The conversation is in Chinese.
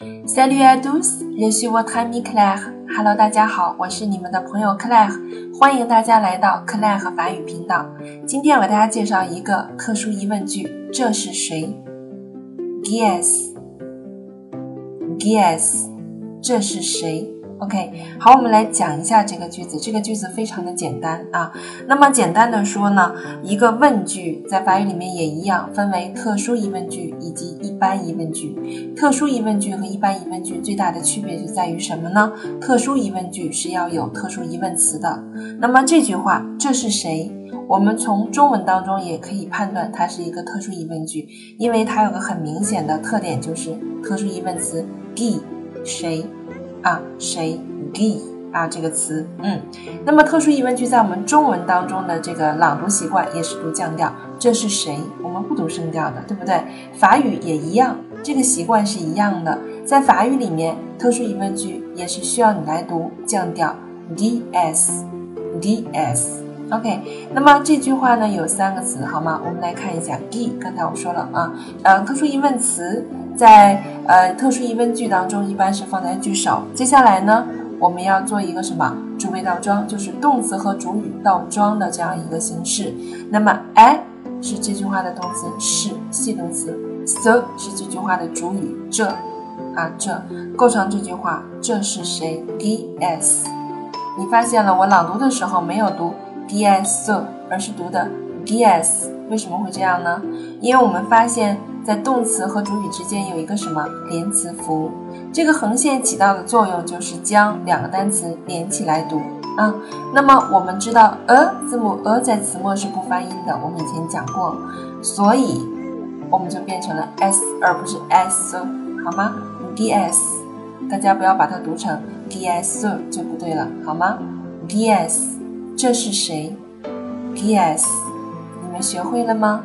Salut à tous, je suis votre ami Claire. Hello，大家好，我是你们的朋友 Claire，欢迎大家来到 Claire 和法语频道。今天我给大家介绍一个特殊疑问句，这是谁？Guess，guess，这是谁？OK，好，我们来讲一下这个句子。这个句子非常的简单啊。那么简单的说呢，一个问句在法语里面也一样，分为特殊疑问句以及一般疑问句。特殊疑问句和一般疑问句最大的区别就在于什么呢？特殊疑问句是要有特殊疑问词的。那么这句话这是谁？我们从中文当中也可以判断它是一个特殊疑问句，因为它有个很明显的特点，就是特殊疑问词谁。啊，谁？G 啊，这个词，嗯，那么特殊疑问句在我们中文当中的这个朗读习惯也是读降调，这是谁？我们不读声调的，对不对？法语也一样，这个习惯是一样的。在法语里面，特殊疑问句也是需要你来读降调，D S D S。OK，那么这句话呢有三个词，好吗？我们来看一下，G，刚才我说了啊，呃，特殊疑问词。在呃特殊疑问句当中，一般是放在句首。接下来呢，我们要做一个什么主谓倒装，就是动词和主语倒装的这样一个形式。那么，I 是这句话的动词，是系动词；so 是这句话的主语，这啊这构成这句话。这是谁？Ds。你发现了，我朗读的时候没有读 Ds，而是读的 Ds。为什么会这样呢？因为我们发现。在动词和主语之间有一个什么连词符？这个横线起到的作用就是将两个单词连起来读啊。那么我们知道，a 字母 a 在词末是不发音的，我们以前讲过，所以我们就变成了 s 而不是 s，好吗？ds，大家不要把它读成 ds 就不对了，好吗？ds，这是谁？ds，学会了吗？